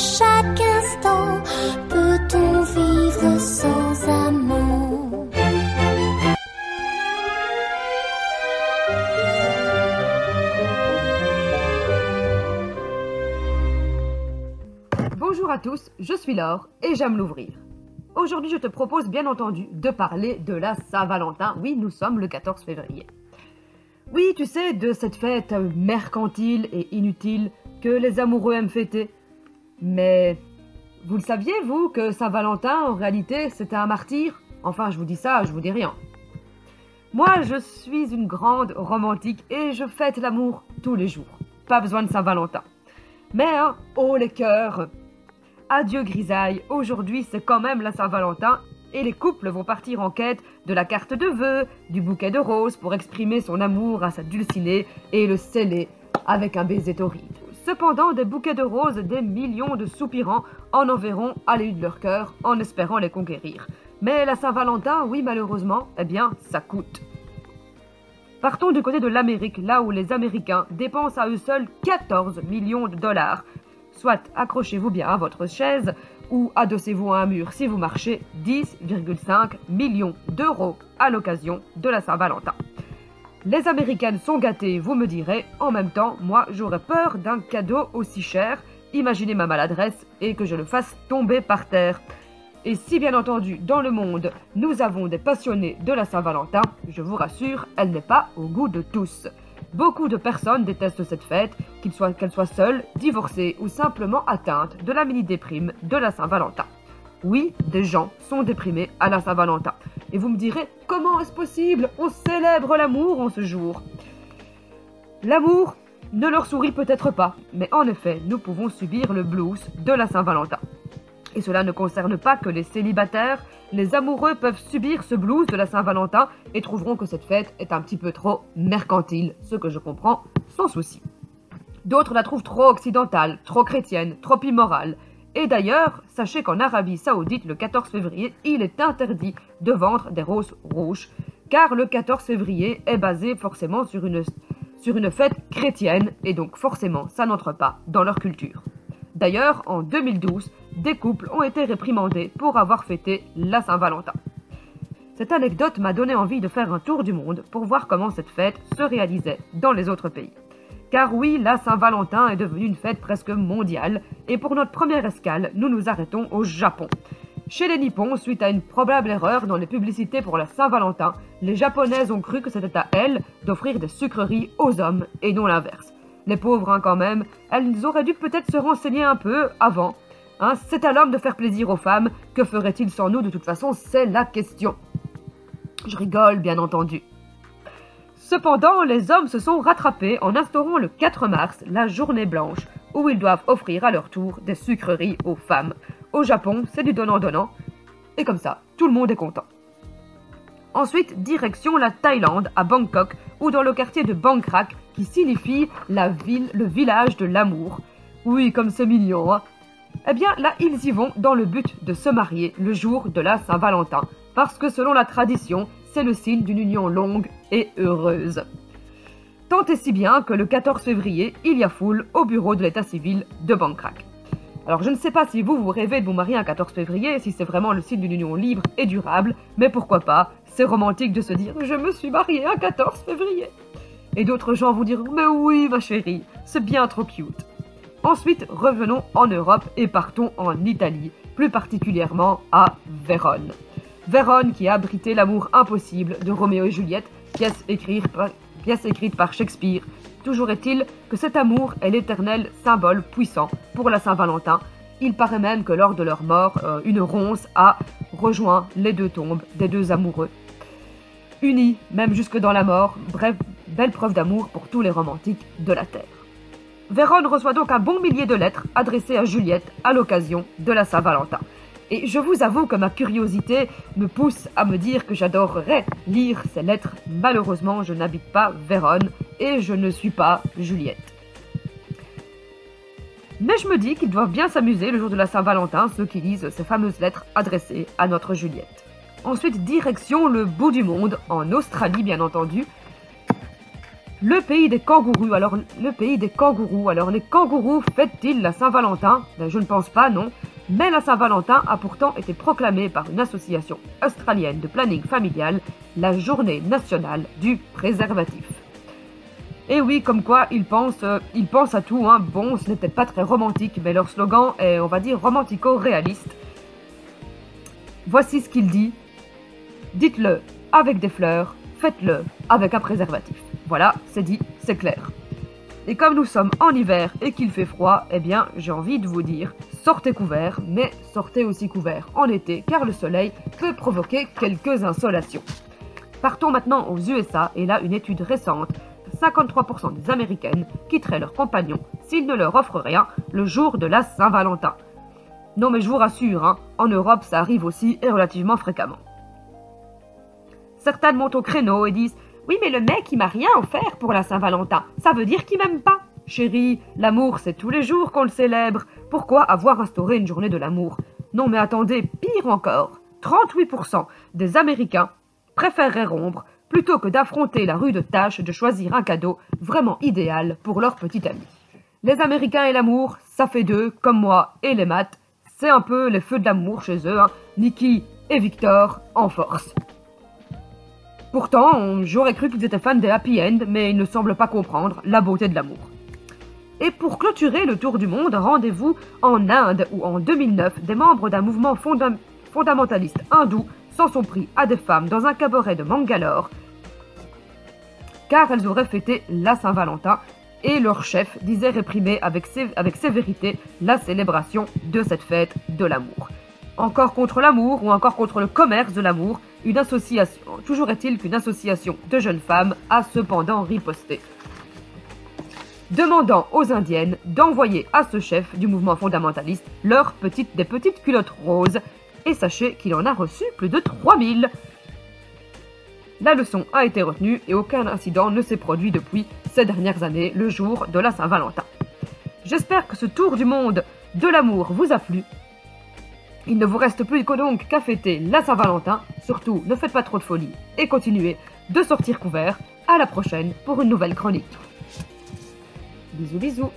chaque instant. Peut-on vivre sans amour? Bonjour à tous, je suis Laure et j'aime l'ouvrir. Aujourd'hui, je te propose bien entendu de parler de la Saint-Valentin. Oui, nous sommes le 14 février. Oui, tu sais, de cette fête mercantile et inutile que les amoureux aiment fêter. Mais vous le saviez, vous, que Saint-Valentin, en réalité, c'était un martyr? Enfin, je vous dis ça, je vous dis rien. Moi, je suis une grande romantique et je fête l'amour tous les jours. Pas besoin de Saint-Valentin. Mais, oh les cœurs Adieu grisaille, aujourd'hui c'est quand même la Saint-Valentin et les couples vont partir en quête de la carte de vœux, du bouquet de roses pour exprimer son amour à sa dulcinée et le sceller avec un baiser torride. Cependant, des bouquets de roses, des millions de soupirants en enverront à l'élu de leur cœur en espérant les conquérir. Mais la Saint-Valentin, oui malheureusement, eh bien, ça coûte. Partons du côté de l'Amérique, là où les Américains dépensent à eux seuls 14 millions de dollars Soit accrochez-vous bien à votre chaise ou adossez-vous à un mur si vous marchez 10,5 millions d'euros à l'occasion de la Saint-Valentin. Les Américaines sont gâtées, vous me direz, en même temps, moi j'aurais peur d'un cadeau aussi cher. Imaginez ma maladresse et que je le fasse tomber par terre. Et si bien entendu, dans le monde, nous avons des passionnés de la Saint-Valentin, je vous rassure, elle n'est pas au goût de tous. Beaucoup de personnes détestent cette fête, qu'elles soient, soient seules, divorcées ou simplement atteintes de la mini-déprime de la Saint-Valentin. Oui, des gens sont déprimés à la Saint-Valentin. Et vous me direz, comment est-ce possible? On célèbre l'amour en ce jour. L'amour ne leur sourit peut-être pas, mais en effet, nous pouvons subir le blues de la Saint-Valentin. Et cela ne concerne pas que les célibataires, les amoureux peuvent subir ce blues de la Saint-Valentin et trouveront que cette fête est un petit peu trop mercantile, ce que je comprends sans souci. D'autres la trouvent trop occidentale, trop chrétienne, trop immorale. Et d'ailleurs, sachez qu'en Arabie saoudite, le 14 février, il est interdit de vendre des roses rouges, car le 14 février est basé forcément sur une, sur une fête chrétienne, et donc forcément ça n'entre pas dans leur culture. D'ailleurs, en 2012, des couples ont été réprimandés pour avoir fêté la Saint-Valentin. Cette anecdote m'a donné envie de faire un tour du monde pour voir comment cette fête se réalisait dans les autres pays. Car oui, la Saint-Valentin est devenue une fête presque mondiale, et pour notre première escale, nous nous arrêtons au Japon. Chez les Nippons, suite à une probable erreur dans les publicités pour la Saint-Valentin, les Japonaises ont cru que c'était à elles d'offrir des sucreries aux hommes et non l'inverse. Les pauvres, hein, quand même, elles auraient dû peut-être se renseigner un peu avant Hein, c'est à l'homme de faire plaisir aux femmes. Que ferait-il sans nous? De toute façon, c'est la question. Je rigole, bien entendu. Cependant, les hommes se sont rattrapés en instaurant le 4 mars la journée blanche, où ils doivent offrir à leur tour des sucreries aux femmes. Au Japon, c'est du donnant-donnant. Et comme ça, tout le monde est content. Ensuite, direction la Thaïlande, à Bangkok, ou dans le quartier de Bangkrak, qui signifie la ville, le village de l'amour. Oui, comme c'est mignon, hein eh bien là, ils y vont dans le but de se marier le jour de la Saint-Valentin, parce que selon la tradition, c'est le signe d'une union longue et heureuse. Tant et si bien que le 14 février, il y a foule au bureau de l'état civil de Bangkok. Alors je ne sais pas si vous vous rêvez de vous marier un 14 février, si c'est vraiment le signe d'une union libre et durable, mais pourquoi pas, c'est romantique de se dire je me suis marié un 14 février. Et d'autres gens vont dire mais oui ma chérie, c'est bien trop cute. Ensuite, revenons en Europe et partons en Italie, plus particulièrement à Vérone. Vérone qui a abrité l'amour impossible de Roméo et Juliette, pièce écrite, par, Shakespeare. Toujours est-il que cet amour est l'éternel symbole puissant pour la Saint-Valentin. Il paraît même que lors de leur mort, euh, une ronce a rejoint les deux tombes des deux amoureux. Unis, même jusque dans la mort, bref, belle preuve d'amour pour tous les romantiques de la Terre. Vérone reçoit donc un bon millier de lettres adressées à Juliette à l'occasion de la Saint-Valentin. Et je vous avoue que ma curiosité me pousse à me dire que j'adorerais lire ces lettres. Malheureusement, je n'habite pas Vérone et je ne suis pas Juliette. Mais je me dis qu'ils doivent bien s'amuser le jour de la Saint-Valentin, ceux qui lisent ces fameuses lettres adressées à notre Juliette. Ensuite, direction le bout du monde, en Australie bien entendu, Le pays des kangourous. Alors, le pays des kangourous. Alors, les kangourous fêtent-ils la Saint-Valentin? Ben, Je ne pense pas, non. Mais la Saint-Valentin a pourtant été proclamée par une association australienne de planning familial la journée nationale du préservatif. Et oui, comme quoi ils pensent, euh, ils pensent à tout. Hein. Bon, ce n'est peut-être pas très romantique, mais leur slogan est, on va dire, romantico-réaliste. Voici ce qu'il dit. Dites-le avec des fleurs, faites-le avec un préservatif. Voilà, c'est dit, c'est clair. Et comme nous sommes en hiver et qu'il fait froid, eh bien, j'ai envie de vous dire, sortez couvert, mais sortez aussi couvert en été, car le soleil peut provoquer quelques insolations. Partons maintenant aux USA, et là, une étude récente 53% des Américaines quitteraient leur compagnon s'ils ne leur offrent rien le jour de la Saint-Valentin. Non mais je vous rassure, hein, en Europe ça arrive aussi et relativement fréquemment. Certaines montent au créneau et disent Oui mais le mec il m'a rien offert pour la Saint-Valentin, ça veut dire qu'il m'aime pas. Chérie, l'amour c'est tous les jours qu'on le célèbre. Pourquoi avoir instauré une journée de l'amour? Non mais attendez, pire encore, 38% des Américains préféreraient rompre plutôt que d'affronter la rude tâche de choisir un cadeau vraiment idéal pour leur petit ami. Les Américains et l'amour, ça fait deux, comme moi et les maths. C'est un peu les feux de l'amour chez eux, hein. Nikki et Victor en force. Pourtant, j'aurais cru qu'ils étaient fans des happy end, mais ils ne semblent pas comprendre la beauté de l'amour. Et pour clôturer le tour du monde, rendez-vous en Inde où en 2009, des membres d'un mouvement fondamentaliste hindou s'en sont pris à des femmes dans un cabaret de Mangalore car elles auraient fêté la Saint-Valentin et leur chef disait réprimer avec, avec sévérité la célébration de cette fête de l'amour. Encore contre l'amour ou encore contre le commerce de l'amour, une association, toujours est-il qu'une association de jeunes femmes a cependant riposté, demandant aux indiennes d'envoyer à ce chef du mouvement fondamentaliste leurs petites, des petites culottes roses, et sachez qu'il en a reçu plus de 3000. La leçon a été retenue et aucun incident ne s'est produit depuis ces dernières années, le jour de la Saint-Valentin. J'espère que ce tour du monde de l'amour vous a plu. Il ne vous reste plus que donc qu'à fêter la Saint-Valentin. Surtout, ne faites pas trop de folie et continuez de sortir couvert. À la prochaine pour une nouvelle chronique. Bisous bisous.